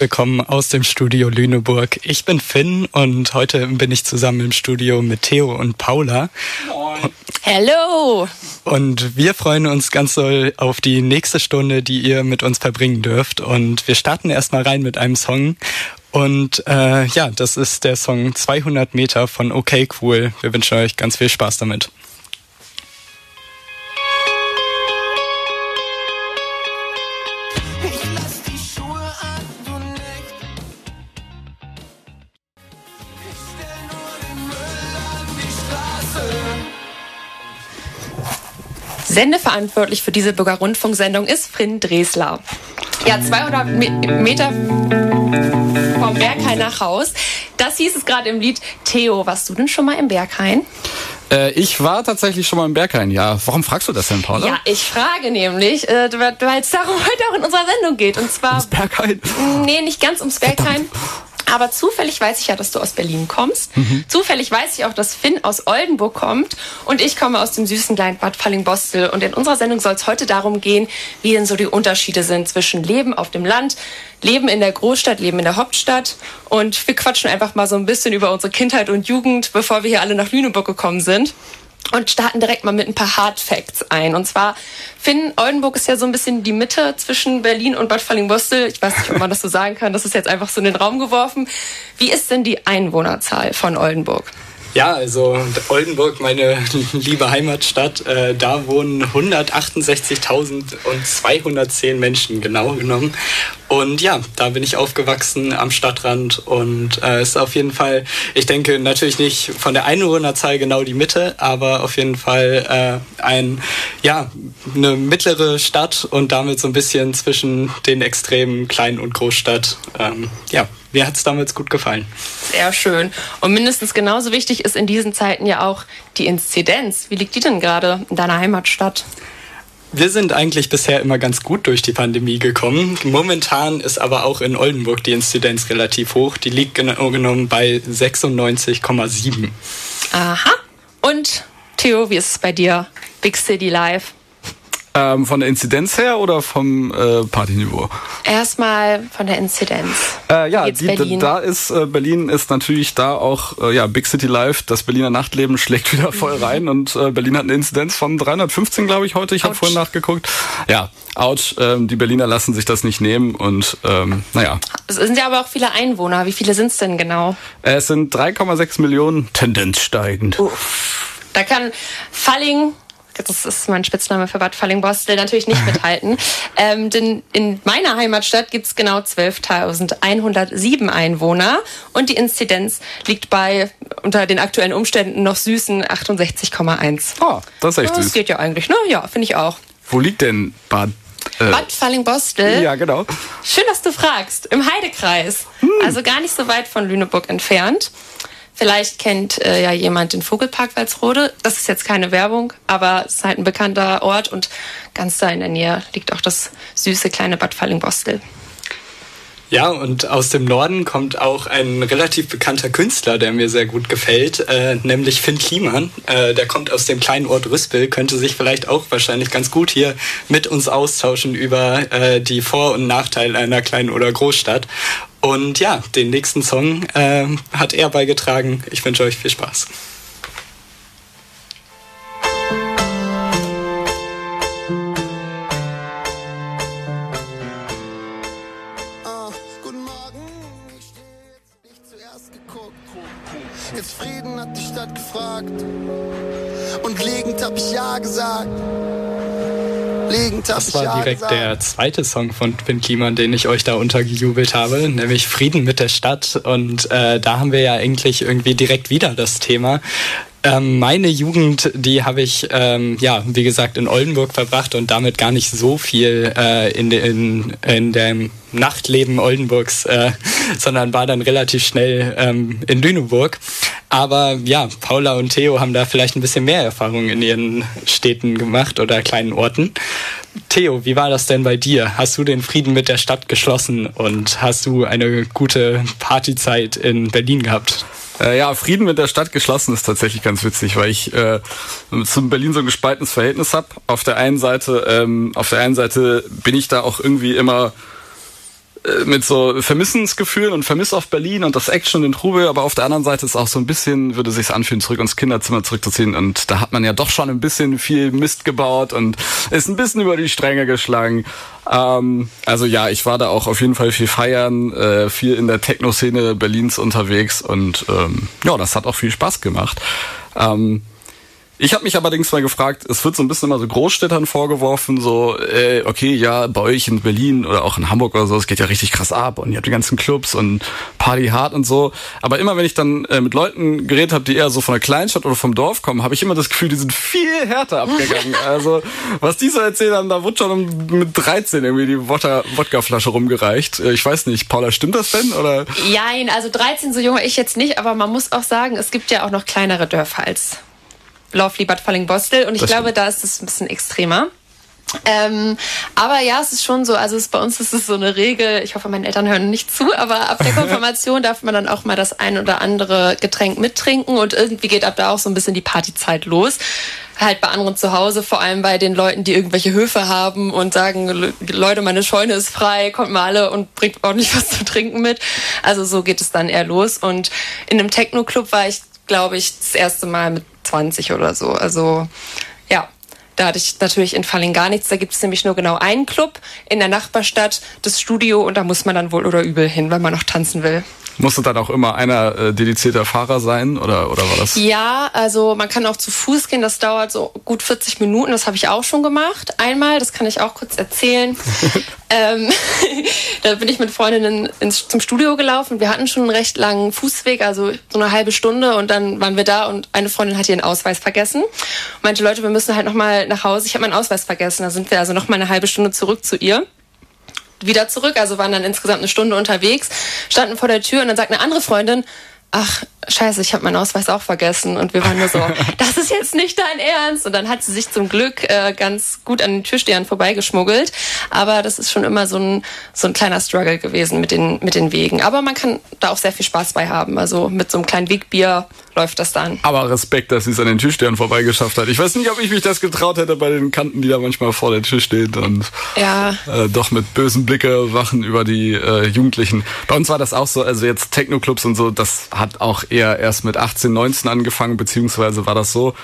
Willkommen aus dem Studio Lüneburg. Ich bin Finn und heute bin ich zusammen im Studio mit Theo und Paula. Moin. Hello! Und wir freuen uns ganz doll auf die nächste Stunde, die ihr mit uns verbringen dürft. Und wir starten erstmal rein mit einem Song. Und äh, ja, das ist der Song 200 Meter von OK Cool. Wir wünschen euch ganz viel Spaß damit. Sendeverantwortlich für diese Bürgerrundfunksendung ist Frin Dresler. Ja, 200 Meter vom Berghain nach Haus. Das hieß es gerade im Lied. Theo, warst du denn schon mal im Berghain? Äh, ich war tatsächlich schon mal im Berghain, ja. Warum fragst du das denn, Paula? Ja, ich frage nämlich, äh, weil es darum heute auch in unserer Sendung geht. Und zwar. Ums Berghain? Nee, nicht ganz ums Berghain. Verdammt. Aber zufällig weiß ich ja, dass du aus Berlin kommst. Mhm. Zufällig weiß ich auch, dass Finn aus Oldenburg kommt. Und ich komme aus dem süßen kleinen Bad Falling-Bostel. Und in unserer Sendung soll es heute darum gehen, wie denn so die Unterschiede sind zwischen Leben auf dem Land, Leben in der Großstadt, Leben in der Hauptstadt. Und wir quatschen einfach mal so ein bisschen über unsere Kindheit und Jugend, bevor wir hier alle nach Lüneburg gekommen sind und starten direkt mal mit ein paar Hard Facts ein. Und zwar, Finn, Oldenburg ist ja so ein bisschen die Mitte zwischen Berlin und Bad Falling-Bostel. Ich weiß nicht, ob man das so sagen kann. Das ist jetzt einfach so in den Raum geworfen. Wie ist denn die Einwohnerzahl von Oldenburg? Ja, also Oldenburg, meine liebe Heimatstadt, äh, da wohnen 168.210 Menschen genau genommen. Und ja, da bin ich aufgewachsen am Stadtrand und äh, ist auf jeden Fall, ich denke natürlich nicht von der Einwohnerzahl genau die Mitte, aber auf jeden Fall äh, ein, ja, eine mittlere Stadt und damit so ein bisschen zwischen den Extremen Klein- und Großstadt. Ähm, ja, mir hat es damals gut gefallen. Sehr schön. Und mindestens genauso wichtig ist in diesen Zeiten ja auch die Inzidenz. Wie liegt die denn gerade in deiner Heimatstadt? Wir sind eigentlich bisher immer ganz gut durch die Pandemie gekommen. Momentan ist aber auch in Oldenburg die Inzidenz relativ hoch. Die liegt genau genommen bei 96,7. Aha. Und Theo, wie ist es bei dir? Big City Life? Ähm, von der Inzidenz her oder vom äh, Partyniveau? Erstmal von der Inzidenz. Äh, ja, die, da ist äh, Berlin ist natürlich da auch äh, ja Big City Life. Das Berliner Nachtleben schlägt wieder voll rein und äh, Berlin hat eine Inzidenz von 315, glaube ich, heute. Ich habe vorhin nachgeguckt. Ja, ouch. Ähm, die Berliner lassen sich das nicht nehmen und ähm, naja. Es sind ja aber auch viele Einwohner. Wie viele sind es denn genau? Es sind 3,6 Millionen, Tendenz steigend. Uff. Da kann Falling das ist mein Spitzname für Bad Fallingbostel, natürlich nicht mithalten. ähm, denn in meiner Heimatstadt gibt es genau 12.107 Einwohner und die Inzidenz liegt bei unter den aktuellen Umständen noch süßen 68,1. Oh, das ist echt süß. Das geht ja eigentlich, ne? Ja, finde ich auch. Wo liegt denn Bad äh, Bad Fallingbostel. Ja, genau. Schön, dass du fragst. Im Heidekreis. Hm. Also gar nicht so weit von Lüneburg entfernt. Vielleicht kennt äh, ja jemand den Vogelpark Walsrode. Das ist jetzt keine Werbung, aber es ist halt ein bekannter Ort und ganz da in der Nähe liegt auch das süße kleine Bad Fallingbostel. Ja, und aus dem Norden kommt auch ein relativ bekannter Künstler, der mir sehr gut gefällt, äh, nämlich Finn Kliman. Äh, der kommt aus dem kleinen Ort Rüspel, könnte sich vielleicht auch wahrscheinlich ganz gut hier mit uns austauschen über äh, die Vor- und Nachteile einer kleinen oder Großstadt. Und ja, den nächsten Song äh, hat er beigetragen. Ich wünsche euch viel Spaß. Das war direkt der zweite Song von Finn Kliman, den ich euch da untergejubelt habe, nämlich Frieden mit der Stadt. Und äh, da haben wir ja eigentlich irgendwie direkt wieder das Thema. Ähm, meine Jugend, die habe ich, ähm, ja, wie gesagt, in Oldenburg verbracht und damit gar nicht so viel äh, in, in, in dem Nachtleben Oldenburgs, äh, sondern war dann relativ schnell ähm, in Lüneburg. Aber ja, Paula und Theo haben da vielleicht ein bisschen mehr Erfahrung in ihren Städten gemacht oder kleinen Orten. Theo, wie war das denn bei dir? Hast du den Frieden mit der Stadt geschlossen und hast du eine gute Partyzeit in Berlin gehabt? Äh, ja, Frieden mit der Stadt geschlossen ist tatsächlich ganz witzig, weil ich äh, zum Berlin so ein gespaltenes Verhältnis habe. Auf der einen Seite, ähm, auf der einen Seite bin ich da auch irgendwie immer mit so Vermissensgefühlen und Vermiss auf Berlin und das Action und den Trubel, aber auf der anderen Seite ist auch so ein bisschen, würde sich's anfühlen, zurück ins Kinderzimmer zurückzuziehen und da hat man ja doch schon ein bisschen viel Mist gebaut und ist ein bisschen über die Stränge geschlagen. Ähm, also ja, ich war da auch auf jeden Fall viel feiern, äh, viel in der Techno-Szene Berlins unterwegs und ähm, ja, das hat auch viel Spaß gemacht. Ähm, ich habe mich allerdings mal gefragt, es wird so ein bisschen immer so Großstädtern vorgeworfen, so, äh, okay, ja, bei euch in Berlin oder auch in Hamburg oder so, es geht ja richtig krass ab und ihr habt die ganzen Clubs und Party hart und so. Aber immer wenn ich dann äh, mit Leuten geredet habe, die eher so von der Kleinstadt oder vom Dorf kommen, habe ich immer das Gefühl, die sind viel härter abgegangen. also, was die so erzählen haben, da wurde schon mit 13 irgendwie die Wodka-Flasche rumgereicht. Äh, ich weiß nicht, Paula, stimmt das denn? Oder? Jein, also 13 so jung ich jetzt nicht, aber man muss auch sagen, es gibt ja auch noch kleinere Dörfer als Lovely Bad Falling-Bostel und ich das glaube, stimmt. da ist es ein bisschen extremer. Ähm, aber ja, es ist schon so, also es, bei uns ist es so eine Regel, ich hoffe, meine Eltern hören nicht zu, aber ab der Konfirmation darf man dann auch mal das ein oder andere Getränk mittrinken und irgendwie geht ab da auch so ein bisschen die Partyzeit los. Halt bei anderen zu Hause, vor allem bei den Leuten, die irgendwelche Höfe haben und sagen, Leute, meine Scheune ist frei, kommt mal alle und bringt nicht was zu trinken mit. Also so geht es dann eher los. Und in einem Techno-Club war ich, glaube ich, das erste Mal mit 20 oder so. Also ja, da hatte ich natürlich in Falling gar nichts. Da gibt es nämlich nur genau einen Club in der Nachbarstadt, das Studio, und da muss man dann wohl oder übel hin, wenn man noch tanzen will. Musste dann auch immer einer äh, dedizierter Fahrer sein oder, oder war das? Ja, also man kann auch zu Fuß gehen. Das dauert so gut 40 Minuten. Das habe ich auch schon gemacht. Einmal, das kann ich auch kurz erzählen. ähm, da bin ich mit Freundinnen ins, zum Studio gelaufen. Wir hatten schon einen recht langen Fußweg, also so eine halbe Stunde. Und dann waren wir da und eine Freundin hat ihren Ausweis vergessen. Und meinte, Leute, wir müssen halt nochmal nach Hause. Ich habe meinen Ausweis vergessen. Da sind wir also nochmal eine halbe Stunde zurück zu ihr wieder zurück, also waren dann insgesamt eine Stunde unterwegs, standen vor der Tür und dann sagt eine andere Freundin, ach, scheiße, ich habe meinen Ausweis auch vergessen. Und wir waren nur so, das ist jetzt nicht dein Ernst. Und dann hat sie sich zum Glück äh, ganz gut an den Türstehern vorbeigeschmuggelt. Aber das ist schon immer so ein, so ein kleiner Struggle gewesen mit den, mit den Wegen. Aber man kann da auch sehr viel Spaß bei haben. Also mit so einem kleinen Wegbier läuft das dann. Aber Respekt, dass sie es an den Türstehern vorbeigeschafft hat. Ich weiß nicht, ob ich mich das getraut hätte bei den Kanten, die da manchmal vor der Tür stehen und ja. äh, doch mit bösen Blicke wachen über die äh, Jugendlichen. Bei uns war das auch so, also jetzt Techno-Clubs und so, das hat auch eher erst mit 18, 19 angefangen, beziehungsweise war das so,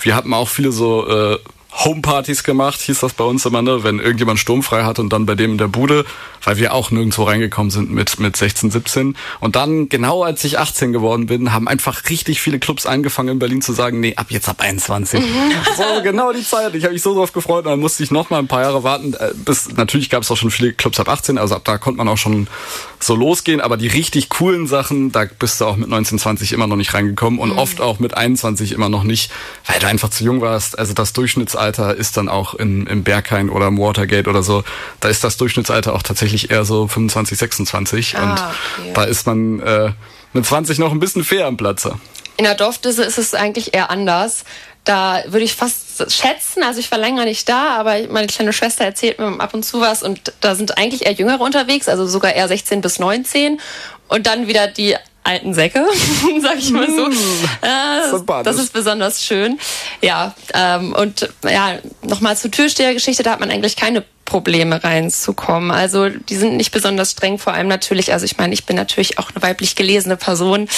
wir hatten auch viele so äh, Homepartys gemacht, hieß das bei uns immer, ne? wenn irgendjemand sturmfrei hat und dann bei dem in der Bude, weil wir auch nirgendwo reingekommen sind mit, mit 16, 17. Und dann, genau als ich 18 geworden bin, haben einfach richtig viele Clubs angefangen in Berlin zu sagen, nee, ab jetzt ab 21. so, genau die Zeit. Ich habe mich so drauf gefreut und dann musste ich noch mal ein paar Jahre warten. Äh, bis, natürlich gab es auch schon viele Clubs ab 18, also ab da konnte man auch schon so losgehen, aber die richtig coolen Sachen, da bist du auch mit 19, 20 immer noch nicht reingekommen und mhm. oft auch mit 21 immer noch nicht, weil du einfach zu jung warst. Also das Durchschnittsalter Durchschnittsalter ist dann auch in, im Berghain oder im Watergate oder so, da ist das Durchschnittsalter auch tatsächlich eher so 25, 26 ah, und okay. da ist man äh, mit 20 noch ein bisschen fair am Platze. In der Dorfdisse ist es eigentlich eher anders. Da würde ich fast schätzen, also ich war länger nicht da, aber meine kleine Schwester erzählt mir ab und zu was und da sind eigentlich eher Jüngere unterwegs, also sogar eher 16 bis 19 und dann wieder die alten Säcke, sag ich mal so. Äh, das ist besonders schön. Ja, ähm, und ja, nochmal zur Türstehergeschichte, da hat man eigentlich keine Probleme reinzukommen. Also die sind nicht besonders streng, vor allem natürlich, also ich meine, ich bin natürlich auch eine weiblich gelesene Person,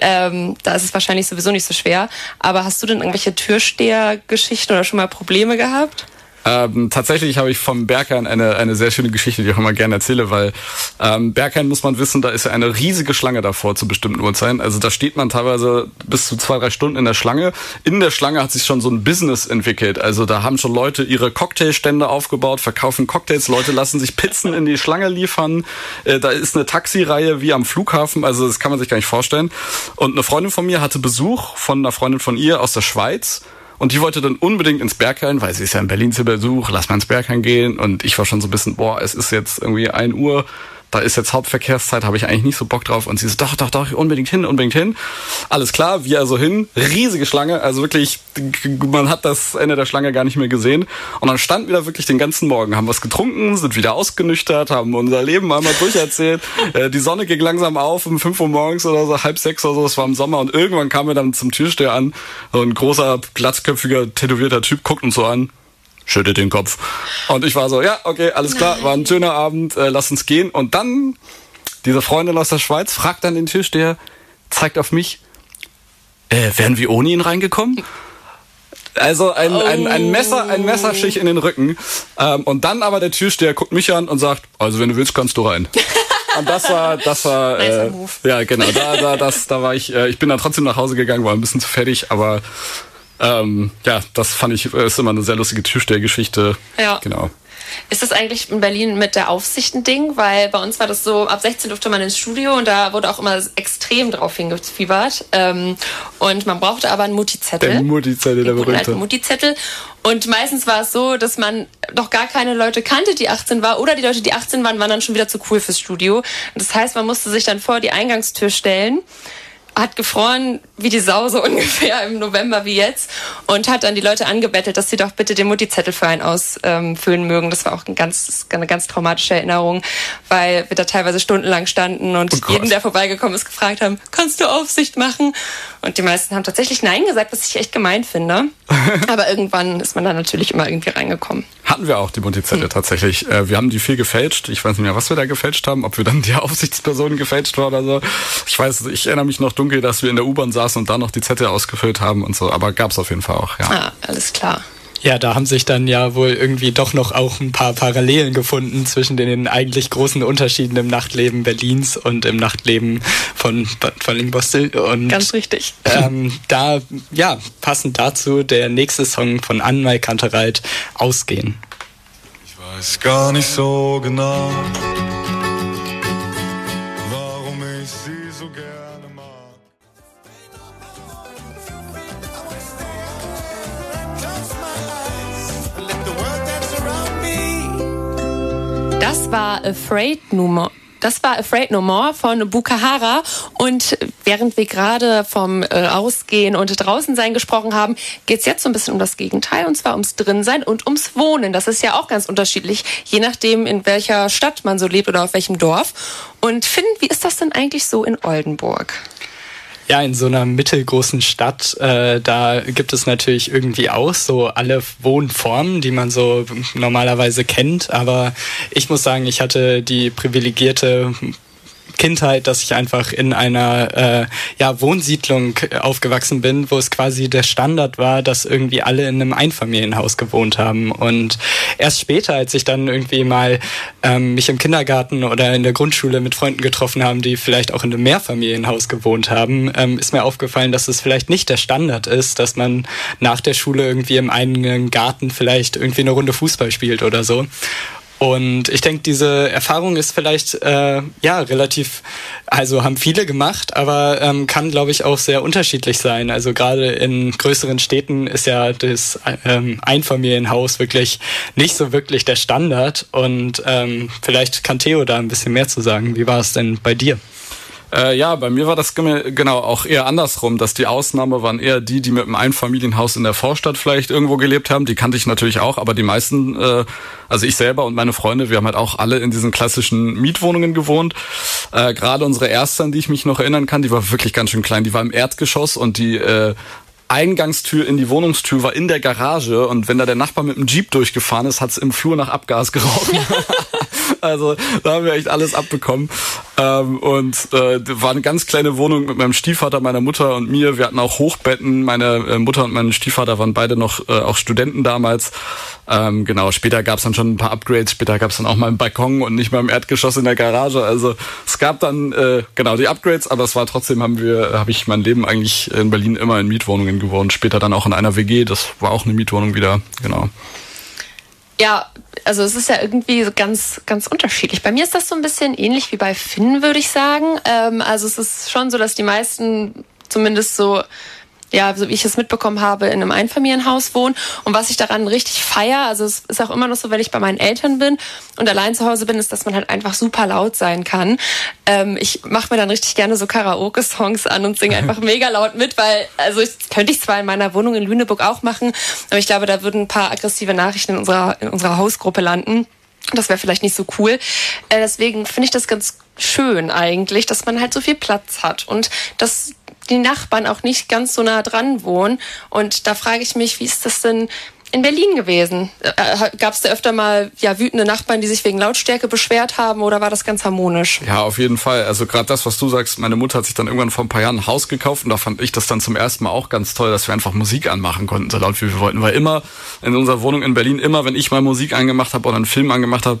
ähm, da ist es wahrscheinlich sowieso nicht so schwer. Aber hast du denn irgendwelche Türstehergeschichten oder schon mal Probleme gehabt? Ähm, tatsächlich habe ich vom Berghain eine, eine sehr schöne Geschichte, die ich auch immer gerne erzähle, weil ähm, Berghain muss man wissen, da ist ja eine riesige Schlange davor zu bestimmten Uhrzeiten. Also da steht man teilweise bis zu zwei, drei Stunden in der Schlange. In der Schlange hat sich schon so ein Business entwickelt. Also da haben schon Leute ihre Cocktailstände aufgebaut, verkaufen Cocktails, Leute lassen sich Pizzen in die Schlange liefern. Äh, da ist eine Taxireihe wie am Flughafen, also das kann man sich gar nicht vorstellen. Und eine Freundin von mir hatte Besuch von einer Freundin von ihr aus der Schweiz. Und die wollte dann unbedingt ins Berghain, weil sie ist ja in Berlin zu Besuch, lass mal ins Berghain gehen. Und ich war schon so ein bisschen, boah, es ist jetzt irgendwie ein Uhr, da ist jetzt Hauptverkehrszeit, habe ich eigentlich nicht so Bock drauf. Und sie so, doch, doch, doch, unbedingt hin, unbedingt hin. Alles klar, wir also hin. Riesige Schlange, also wirklich, man hat das Ende der Schlange gar nicht mehr gesehen. Und dann standen wir da wirklich den ganzen Morgen, haben was getrunken, sind wieder ausgenüchtert, haben unser Leben einmal durcherzählt. Äh, die Sonne ging langsam auf um 5 Uhr morgens oder so, halb sechs oder so, es war im Sommer. Und irgendwann kam er dann zum Türsteher an. So ein großer, glatzköpfiger, tätowierter Typ guckt uns so an schüttet den Kopf. Und ich war so, ja, okay, alles klar, war ein schöner Abend, äh, lass uns gehen. Und dann, diese Freundin aus der Schweiz fragt dann den Tisch, der zeigt auf mich, äh, wären wir ohne ihn reingekommen? Also ein, ein, ein Messer, ein Messerstich in den Rücken. Ähm, und dann aber der Türsteher guckt mich an und sagt, also wenn du willst, kannst du rein. Und das war, das war, äh, ja genau, da, da, das, da war ich, äh, ich bin dann trotzdem nach Hause gegangen, war ein bisschen zu fertig, aber ähm, ja, das fand ich, ist immer eine sehr lustige Türstehergeschichte. Ja. Genau. Ist das eigentlich in Berlin mit der Aufsicht ein Ding? Weil bei uns war das so, ab 16 durfte man ins Studio und da wurde auch immer extrem drauf hingefiebert. Ähm, und man brauchte aber einen Mutti-Zettel. Der Mutti-Zettel, der berühmte. Mutti-Zettel. Und meistens war es so, dass man doch gar keine Leute kannte, die 18 war, oder die Leute, die 18 waren, waren dann schon wieder zu cool fürs Studio. Das heißt, man musste sich dann vor die Eingangstür stellen hat gefroren wie die Sau so ungefähr im November wie jetzt und hat dann die Leute angebettelt, dass sie doch bitte den Mutti-Zettel für einen ausfüllen mögen. Das war auch ein ganz, eine ganz traumatische Erinnerung, weil wir da teilweise stundenlang standen und oh jeden, der vorbeigekommen ist, gefragt haben, kannst du Aufsicht machen? Und die meisten haben tatsächlich Nein gesagt, was ich echt gemein finde. Aber irgendwann ist man da natürlich immer irgendwie reingekommen. Hatten wir auch die Mutti-Zettel hm. tatsächlich. Äh, wir haben die viel gefälscht. Ich weiß nicht mehr, was wir da gefälscht haben, ob wir dann die Aufsichtspersonen gefälscht war oder so. Ich weiß, ich erinnere mich noch dunkel, dass wir in der U-Bahn saßen und da noch die Zettel ausgefüllt haben und so. Aber gab es auf jeden Fall auch, ja. Ah, alles klar. Ja, da haben sich dann ja wohl irgendwie doch noch auch ein paar Parallelen gefunden zwischen den eigentlich großen Unterschieden im Nachtleben Berlins und im Nachtleben von Bad Fallingbostel. Und Ganz richtig. Ähm, da, ja, passend dazu der nächste Song von Anmai Kantereit, Ausgehen. Ich weiß gar nicht so genau war Afraid No More. Das war Afraid No More von Bukahara. Und während wir gerade vom äh, Ausgehen und draußen sein gesprochen haben, geht es jetzt so ein bisschen um das Gegenteil, und zwar ums Drinsein und ums Wohnen. Das ist ja auch ganz unterschiedlich, je nachdem, in welcher Stadt man so lebt oder auf welchem Dorf. Und Finn, wie ist das denn eigentlich so in Oldenburg? Ja, in so einer mittelgroßen Stadt, äh, da gibt es natürlich irgendwie auch so alle Wohnformen, die man so normalerweise kennt. Aber ich muss sagen, ich hatte die privilegierte Kindheit, dass ich einfach in einer äh, ja, Wohnsiedlung aufgewachsen bin, wo es quasi der Standard war, dass irgendwie alle in einem Einfamilienhaus gewohnt haben. Und erst später, als ich dann irgendwie mal ähm, mich im Kindergarten oder in der Grundschule mit Freunden getroffen haben, die vielleicht auch in einem Mehrfamilienhaus gewohnt haben, ähm, ist mir aufgefallen, dass es vielleicht nicht der Standard ist, dass man nach der Schule irgendwie im eigenen Garten vielleicht irgendwie eine Runde Fußball spielt oder so. Und ich denke, diese Erfahrung ist vielleicht äh, ja relativ, also haben viele gemacht, aber ähm, kann, glaube ich, auch sehr unterschiedlich sein. Also gerade in größeren Städten ist ja das ähm, Einfamilienhaus wirklich nicht so wirklich der Standard. Und ähm, vielleicht kann Theo da ein bisschen mehr zu sagen. Wie war es denn bei dir? Äh, ja, bei mir war das genau auch eher andersrum, dass die Ausnahme waren eher die, die mit einem Einfamilienhaus in der Vorstadt vielleicht irgendwo gelebt haben. Die kannte ich natürlich auch, aber die meisten, äh, also ich selber und meine Freunde, wir haben halt auch alle in diesen klassischen Mietwohnungen gewohnt. Äh, Gerade unsere erste, an die ich mich noch erinnern kann, die war wirklich ganz schön klein. Die war im Erdgeschoss und die äh, Eingangstür in die Wohnungstür war in der Garage und wenn da der Nachbar mit dem Jeep durchgefahren ist, hat's im Flur nach Abgas gerochen. Also da haben wir echt alles abbekommen. Ähm, und äh, war eine ganz kleine Wohnung mit meinem Stiefvater, meiner Mutter und mir. Wir hatten auch Hochbetten. Meine äh, Mutter und mein Stiefvater waren beide noch äh, auch Studenten damals. Ähm, genau, später gab es dann schon ein paar Upgrades. Später gab es dann auch mal einen Balkon und nicht mal im Erdgeschoss in der Garage. Also es gab dann äh, genau die Upgrades, aber es war trotzdem haben wir, habe ich mein Leben eigentlich in Berlin immer in Mietwohnungen gewohnt. Später dann auch in einer WG. Das war auch eine Mietwohnung wieder. Genau. Ja, also es ist ja irgendwie ganz, ganz unterschiedlich. Bei mir ist das so ein bisschen ähnlich wie bei Finn, würde ich sagen. Ähm, also es ist schon so, dass die meisten zumindest so ja, so wie ich es mitbekommen habe, in einem Einfamilienhaus wohnen. Und was ich daran richtig feier, also es ist auch immer noch so, wenn ich bei meinen Eltern bin und allein zu Hause bin, ist, dass man halt einfach super laut sein kann. Ähm, ich mache mir dann richtig gerne so Karaoke-Songs an und singe einfach mega laut mit, weil, also ich, könnte ich zwar in meiner Wohnung in Lüneburg auch machen, aber ich glaube, da würden ein paar aggressive Nachrichten in unserer, in unserer Hausgruppe landen. Das wäre vielleicht nicht so cool. Äh, deswegen finde ich das ganz schön eigentlich, dass man halt so viel Platz hat und dass die Nachbarn auch nicht ganz so nah dran wohnen. Und da frage ich mich, wie ist das denn in Berlin gewesen? Äh, äh Gab es da öfter mal ja, wütende Nachbarn, die sich wegen Lautstärke beschwert haben oder war das ganz harmonisch? Ja, auf jeden Fall. Also gerade das, was du sagst, meine Mutter hat sich dann irgendwann vor ein paar Jahren ein Haus gekauft und da fand ich das dann zum ersten Mal auch ganz toll, dass wir einfach Musik anmachen konnten, so laut wie wir wollten. Weil immer in unserer Wohnung in Berlin, immer wenn ich mal Musik angemacht habe oder einen Film angemacht habe,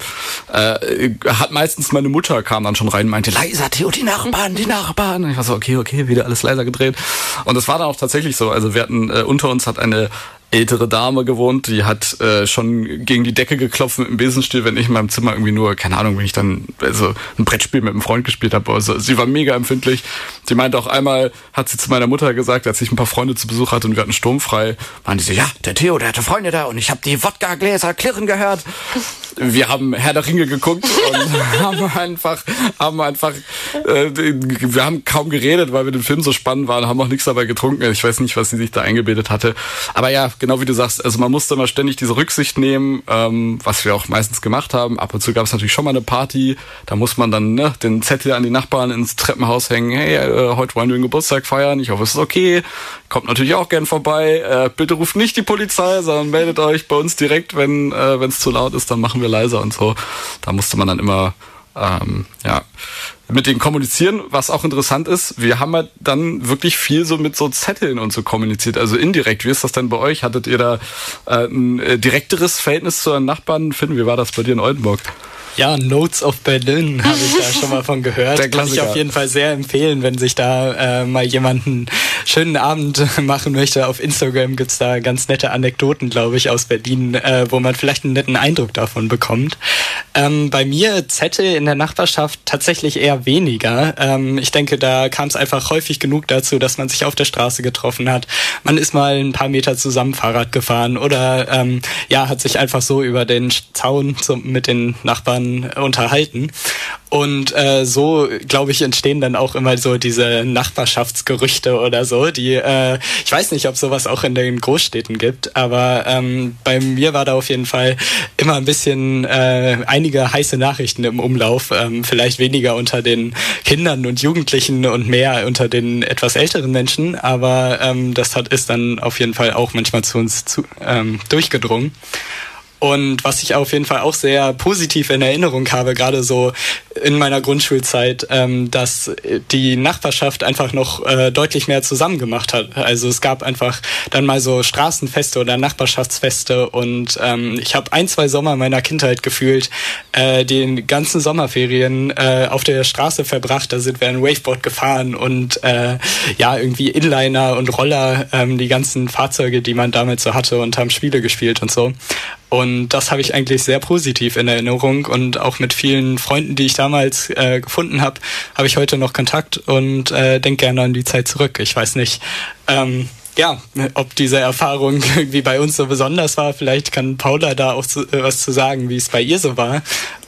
äh, hat meistens meine Mutter kam dann schon rein und meinte, leiser Theo, die Nachbarn, die Nachbarn. Und ich war so, okay, okay, wieder alles leiser gedreht. Und es war dann auch tatsächlich so. Also wir hatten, äh, unter uns hat eine ältere Dame gewohnt, die hat äh, schon gegen die Decke geklopft mit dem Besenstiel, wenn ich in meinem Zimmer irgendwie nur, keine Ahnung, wenn ich dann also ein Brettspiel mit einem Freund gespielt habe. Also sie war mega empfindlich. Sie meinte auch einmal, hat sie zu meiner Mutter gesagt, als ich ein paar Freunde zu Besuch hatte und wir hatten sturmfrei, meinte sie, ja, der Theo, der hatte Freunde da und ich habe die Wodka-Gläser klirren gehört. Wir haben Herr der Ringe geguckt und haben einfach, haben einfach, äh, wir haben kaum geredet, weil wir den Film so spannend waren, haben auch nichts dabei getrunken. Ich weiß nicht, was sie sich da eingebildet hatte. Aber ja, genau wie du sagst, also man musste immer ständig diese Rücksicht nehmen, ähm, was wir auch meistens gemacht haben. Ab und zu gab es natürlich schon mal eine Party, da muss man dann ne, den Zettel an die Nachbarn ins Treppenhaus hängen, hey, äh, heute wollen wir den Geburtstag feiern, ich hoffe es ist okay, kommt natürlich auch gern vorbei, äh, bitte ruft nicht die Polizei, sondern meldet euch bei uns direkt, wenn äh, es zu laut ist, dann machen wir leiser und so. Da musste man dann immer ähm, ja, mit denen kommunizieren, was auch interessant ist. Wir haben halt dann wirklich viel so mit so Zetteln und so kommuniziert, also indirekt. Wie ist das denn bei euch? Hattet ihr da äh, ein äh, direkteres Verhältnis zu euren Nachbarn? Finden, wie war das bei dir in Oldenburg? Ja, Notes of Berlin habe ich da schon mal von gehört. Der Kann ich auf jeden Fall sehr empfehlen, wenn sich da äh, mal jemand einen schönen Abend machen möchte. Auf Instagram gibt's da ganz nette Anekdoten, glaube ich, aus Berlin, äh, wo man vielleicht einen netten Eindruck davon bekommt. Ähm, bei mir Zettel in der Nachbarschaft tatsächlich eher weniger. Ähm, ich denke, da kam es einfach häufig genug dazu, dass man sich auf der Straße getroffen hat. Man ist mal ein paar Meter zusammen Fahrrad gefahren oder ähm, ja, hat sich einfach so über den Zaun zum, mit den Nachbarn unterhalten. Und äh, so, glaube ich, entstehen dann auch immer so diese Nachbarschaftsgerüchte oder so. Die, äh, ich weiß nicht, ob sowas auch in den Großstädten gibt, aber ähm, bei mir war da auf jeden Fall immer ein bisschen äh, einige heiße Nachrichten im Umlauf. Ähm, vielleicht weniger unter den Kindern und Jugendlichen und mehr unter den etwas älteren Menschen, aber ähm, das hat ist dann auf jeden Fall auch manchmal zu uns zu, ähm, durchgedrungen. Und was ich auf jeden Fall auch sehr positiv in Erinnerung habe, gerade so in meiner Grundschulzeit, ähm, dass die Nachbarschaft einfach noch äh, deutlich mehr zusammen gemacht hat. Also es gab einfach dann mal so Straßenfeste oder Nachbarschaftsfeste und ähm, ich habe ein, zwei Sommer meiner Kindheit gefühlt, äh, die ganzen Sommerferien äh, auf der Straße verbracht. Da sind wir ein Waveboard gefahren und äh, ja, irgendwie Inliner und Roller, ähm, die ganzen Fahrzeuge, die man damals so hatte und haben Spiele gespielt und so. Und das habe ich eigentlich sehr positiv in Erinnerung und auch mit vielen Freunden, die ich damals äh, gefunden habe, habe ich heute noch Kontakt und äh, denke gerne an die Zeit zurück. Ich weiß nicht, ähm, ja, ob diese Erfahrung irgendwie bei uns so besonders war. Vielleicht kann Paula da auch zu, äh, was zu sagen, wie es bei ihr so war.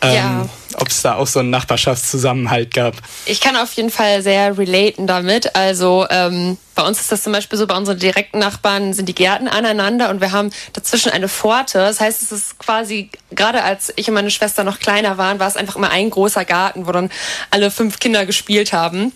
Ähm, ja. Ob es da auch so einen Nachbarschaftszusammenhalt gab. Ich kann auf jeden Fall sehr relaten damit. Also ähm, bei uns ist das zum Beispiel so, bei unseren direkten Nachbarn sind die Gärten aneinander und wir haben dazwischen eine Pforte. Das heißt, es ist quasi, gerade als ich und meine Schwester noch kleiner waren, war es einfach immer ein großer Garten, wo dann alle fünf Kinder gespielt haben.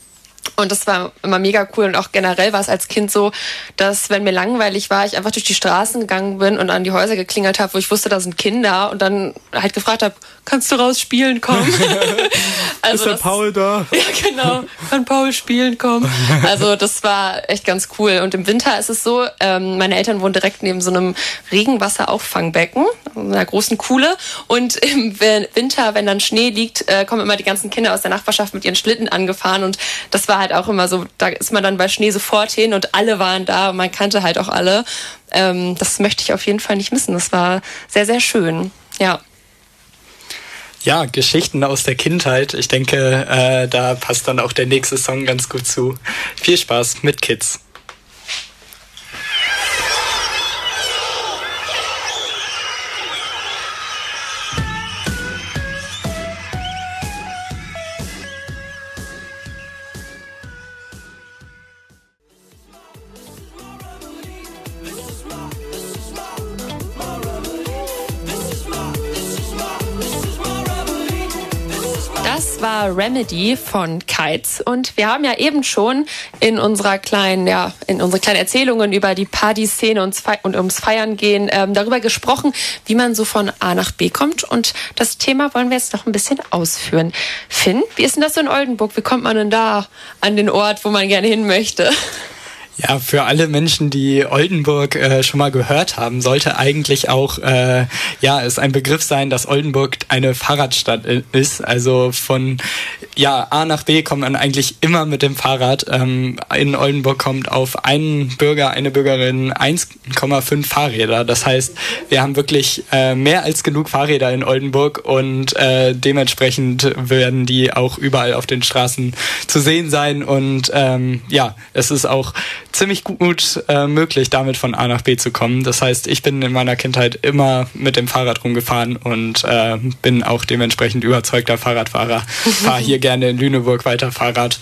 Und das war immer mega cool. Und auch generell war es als Kind so, dass wenn mir langweilig war, ich einfach durch die Straßen gegangen bin und an die Häuser geklingelt habe, wo ich wusste, da sind Kinder und dann halt gefragt habe, kannst du raus spielen kommen? also Ist der das, Paul da? Ja, genau. Kann Paul spielen kommen? Also das war echt ganz cool. Und im Winter ist es so, ähm, meine Eltern wohnen direkt neben so einem Regenwasserauffangbecken, einer großen Kuhle. Und im Winter, wenn dann Schnee liegt, äh, kommen immer die ganzen Kinder aus der Nachbarschaft mit ihren Schlitten angefahren. Und das war halt auch immer so, da ist man dann bei Schnee sofort hin und alle waren da und man kannte halt auch alle. Ähm, das möchte ich auf jeden Fall nicht missen. Das war sehr, sehr schön. Ja. Ja, Geschichten aus der Kindheit. Ich denke, äh, da passt dann auch der nächste Song ganz gut zu. Viel Spaß mit Kids. Remedy von Kites und wir haben ja eben schon in unserer kleinen, ja, in unsere kleinen Erzählungen über die Partyszene und, und ums Feiern gehen ähm, darüber gesprochen, wie man so von A nach B kommt und das Thema wollen wir jetzt noch ein bisschen ausführen. Finn, wie ist denn das so in Oldenburg? Wie kommt man denn da an den Ort, wo man gerne hin möchte? Ja, für alle Menschen, die Oldenburg äh, schon mal gehört haben, sollte eigentlich auch äh, ja es ein Begriff sein, dass Oldenburg eine Fahrradstadt ist. Also von ja A nach B kommt man eigentlich immer mit dem Fahrrad. Ähm, in Oldenburg kommt auf einen Bürger, eine Bürgerin 1,5 Fahrräder. Das heißt, wir haben wirklich äh, mehr als genug Fahrräder in Oldenburg und äh, dementsprechend werden die auch überall auf den Straßen zu sehen sein. Und ähm, ja, es ist auch ziemlich gut äh, möglich, damit von A nach B zu kommen. Das heißt, ich bin in meiner Kindheit immer mit dem Fahrrad rumgefahren und äh, bin auch dementsprechend überzeugter Fahrradfahrer. Fahre hier gerne in Lüneburg weiter Fahrrad.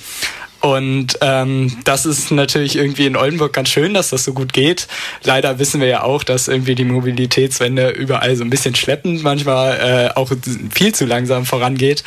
Und ähm, das ist natürlich irgendwie in Oldenburg ganz schön, dass das so gut geht. Leider wissen wir ja auch, dass irgendwie die Mobilitätswende überall so ein bisschen schleppend, manchmal äh, auch viel zu langsam vorangeht.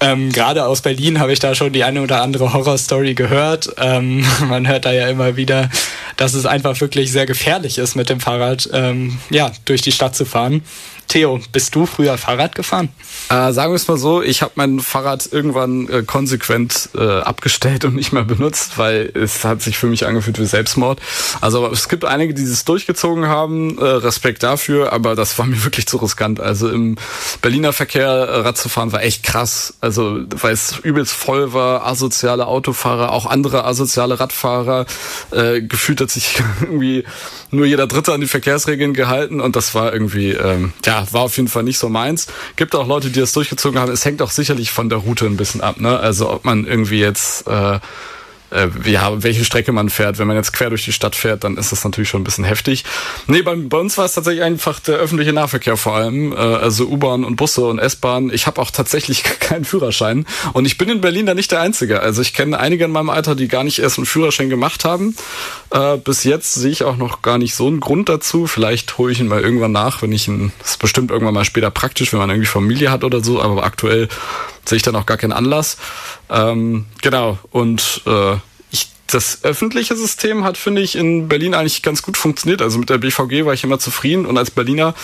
Ähm, Gerade aus Berlin habe ich da schon die eine oder andere Horrorstory gehört. Ähm, man hört da ja immer wieder, dass es einfach wirklich sehr gefährlich ist, mit dem Fahrrad ähm, ja, durch die Stadt zu fahren. Theo, bist du früher Fahrrad gefahren? Äh, sagen wir es mal so, ich habe mein Fahrrad irgendwann äh, konsequent äh, abgestellt und nicht mehr benutzt, weil es hat sich für mich angefühlt wie Selbstmord. Also es gibt einige, die es durchgezogen haben, äh, Respekt dafür, aber das war mir wirklich zu riskant. Also im Berliner Verkehr äh, Rad zu fahren war echt krass. Also weil es übelst voll war, asoziale Autofahrer, auch andere asoziale Radfahrer. Äh, gefühlt hat sich irgendwie nur jeder Dritte an die Verkehrsregeln gehalten und das war irgendwie, ähm, ja, war auf jeden Fall nicht so meins. Gibt auch Leute, die das durchgezogen haben. Es hängt auch sicherlich von der Route ein bisschen ab, ne? Also ob man irgendwie jetzt äh, äh, ja, welche Strecke man fährt. Wenn man jetzt quer durch die Stadt fährt, dann ist das natürlich schon ein bisschen heftig. Nee, bei, bei uns war es tatsächlich einfach der öffentliche Nahverkehr vor allem, äh, also U-Bahn und Busse und S-Bahn. Ich habe auch tatsächlich keinen Führerschein und ich bin in Berlin da nicht der Einzige. Also ich kenne einige in meinem Alter, die gar nicht erst einen Führerschein gemacht haben. Äh, bis jetzt sehe ich auch noch gar nicht so einen Grund dazu. Vielleicht hole ich ihn mal irgendwann nach, wenn ich ihn, das ist bestimmt irgendwann mal später praktisch, wenn man irgendwie Familie hat oder so, aber aktuell sehe ich da noch gar keinen Anlass. Ähm, genau, und äh, das öffentliche System hat, finde ich, in Berlin eigentlich ganz gut funktioniert. Also mit der BVG war ich immer zufrieden und als Berliner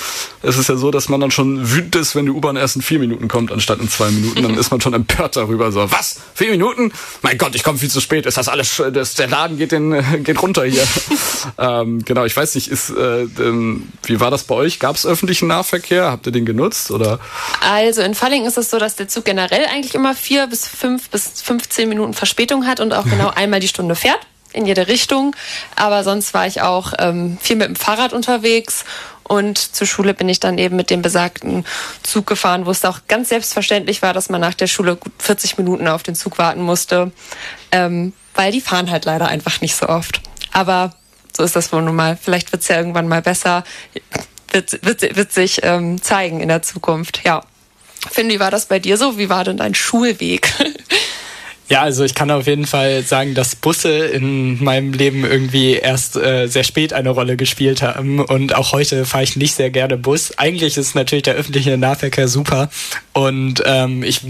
ist es ja so, dass man dann schon wütend ist, wenn die U-Bahn erst in vier Minuten kommt, anstatt in zwei Minuten. Dann ist man schon empört darüber. So, was? Vier Minuten? Mein Gott, ich komme viel zu spät. Ist das alles, das, der Laden geht, den, geht runter hier. ähm, genau, ich weiß nicht, ist, äh, wie war das bei euch? Gab es öffentlichen Nahverkehr? Habt ihr den genutzt? Oder? Also in Falling ist es so, dass der Zug generell eigentlich immer vier bis fünf bis 15 Minuten Verspätung hat und auch genau einmal die Stunde fährt in jede Richtung. Aber sonst war ich auch ähm, viel mit dem Fahrrad unterwegs und zur Schule bin ich dann eben mit dem besagten Zug gefahren, wo es auch ganz selbstverständlich war, dass man nach der Schule gut 40 Minuten auf den Zug warten musste, ähm, weil die fahren halt leider einfach nicht so oft. Aber so ist das wohl nun mal. Vielleicht wird es ja irgendwann mal besser. Wird, wird, wird sich ähm, zeigen in der Zukunft, ja. Finn, wie war das bei dir so? Wie war denn dein Schulweg? Ja, also ich kann auf jeden Fall sagen, dass Busse in meinem Leben irgendwie erst äh, sehr spät eine Rolle gespielt haben und auch heute fahre ich nicht sehr gerne Bus. Eigentlich ist natürlich der öffentliche Nahverkehr super und ähm, ich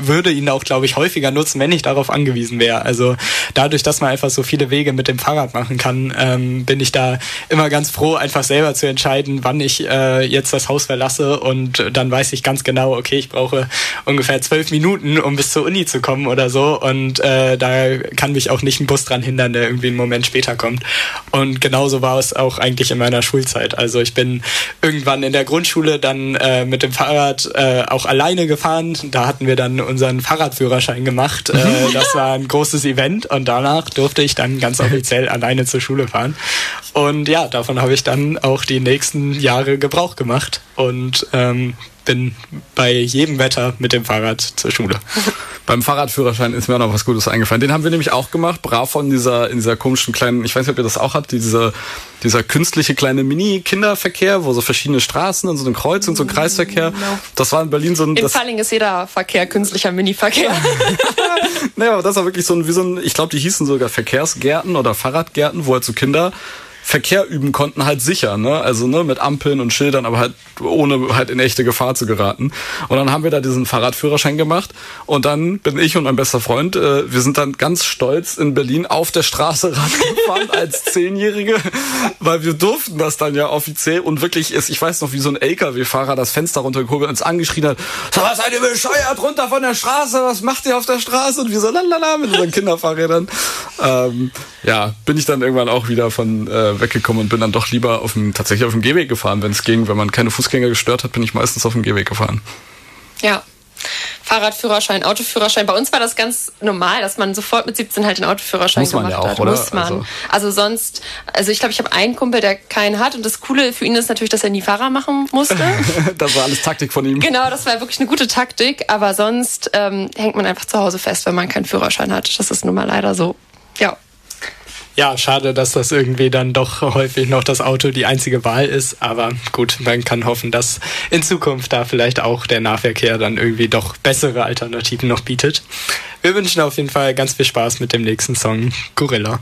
würde ihn auch, glaube ich, häufiger nutzen, wenn ich darauf angewiesen wäre. Also dadurch, dass man einfach so viele Wege mit dem Fahrrad machen kann, ähm, bin ich da immer ganz froh, einfach selber zu entscheiden, wann ich äh, jetzt das Haus verlasse und dann weiß ich ganz genau, okay, ich brauche ungefähr zwölf Minuten, um bis zur Uni zu kommen oder so und äh, da kann mich auch nicht ein Bus dran hindern, der irgendwie einen Moment später kommt. Und genauso war es auch eigentlich in meiner Schulzeit. Also ich bin irgendwann in der Grundschule dann äh, mit dem Fahrrad äh, auch alleine gefahren. Da hatten wir dann unseren Fahrradführerschein gemacht. Äh, das war ein großes Event und danach durfte ich dann ganz offiziell alleine zur Schule fahren. Und ja, davon habe ich dann auch die nächsten Jahre Gebrauch gemacht und ähm, bin bei jedem Wetter mit dem Fahrrad zur Schule. Beim Fahrradführerschein ist mir auch noch was Gutes eingefallen. Den haben wir nämlich auch gemacht, brav von dieser, in dieser komischen kleinen, ich weiß nicht, ob ihr das auch habt, dieser, dieser künstliche kleine Mini-Kinderverkehr, wo so verschiedene Straßen und so ein Kreuz und so ein Kreisverkehr. No. Das war in Berlin so ein... In Falling ist jeder Verkehr künstlicher Mini-Verkehr. naja, aber das war wirklich so ein, wie so ein, ich glaube, die hießen sogar Verkehrsgärten oder Fahrradgärten, wo halt so Kinder Verkehr üben konnten, halt sicher, ne? Also ne, mit Ampeln und Schildern, aber halt ohne halt in echte Gefahr zu geraten. Und dann haben wir da diesen Fahrradführerschein gemacht und dann bin ich und mein bester Freund, äh, wir sind dann ganz stolz in Berlin auf der Straße Rad gefahren als Zehnjährige, weil wir durften das dann ja offiziell und wirklich ist, ich weiß noch, wie so ein LKW-Fahrer das Fenster runtergehoben und uns angeschrien hat, so, was seid ihr bescheuert runter von der Straße, was macht ihr auf der Straße? Und wir so lalala mit unseren Kinderfahrrädern. Ähm, ja, bin ich dann irgendwann auch wieder von äh, weggekommen und bin dann doch lieber auf dem, tatsächlich auf dem Gehweg gefahren, wenn es ging. Wenn man keine Fußgänger gestört hat, bin ich meistens auf dem Gehweg gefahren. Ja. Fahrradführerschein, Autoführerschein. Bei uns war das ganz normal, dass man sofort mit 17 halt den Autoführerschein Muss man gemacht ja auch, hat. Oder? Muss man. Also, also sonst, also ich glaube, ich habe einen Kumpel, der keinen hat und das Coole für ihn ist natürlich, dass er nie Fahrer machen musste. das war alles Taktik von ihm. Genau, das war wirklich eine gute Taktik, aber sonst ähm, hängt man einfach zu Hause fest, wenn man keinen Führerschein hat. Das ist nun mal leider so. Ja. Ja, schade, dass das irgendwie dann doch häufig noch das Auto die einzige Wahl ist. Aber gut, man kann hoffen, dass in Zukunft da vielleicht auch der Nahverkehr dann irgendwie doch bessere Alternativen noch bietet. Wir wünschen auf jeden Fall ganz viel Spaß mit dem nächsten Song Gorilla.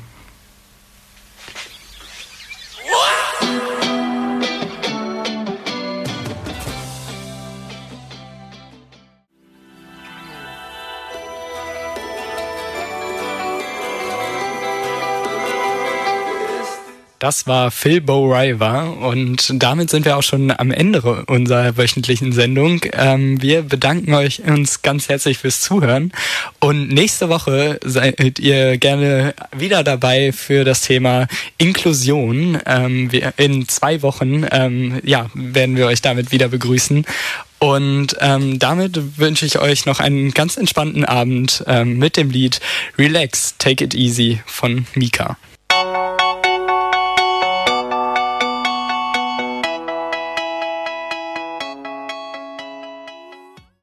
Das war Phil Bowriver und damit sind wir auch schon am Ende unserer wöchentlichen Sendung. Ähm, wir bedanken euch uns ganz herzlich fürs Zuhören und nächste Woche seid ihr gerne wieder dabei für das Thema Inklusion. Ähm, in zwei Wochen ähm, ja, werden wir euch damit wieder begrüßen. Und ähm, damit wünsche ich euch noch einen ganz entspannten Abend ähm, mit dem Lied Relax, Take It Easy von Mika.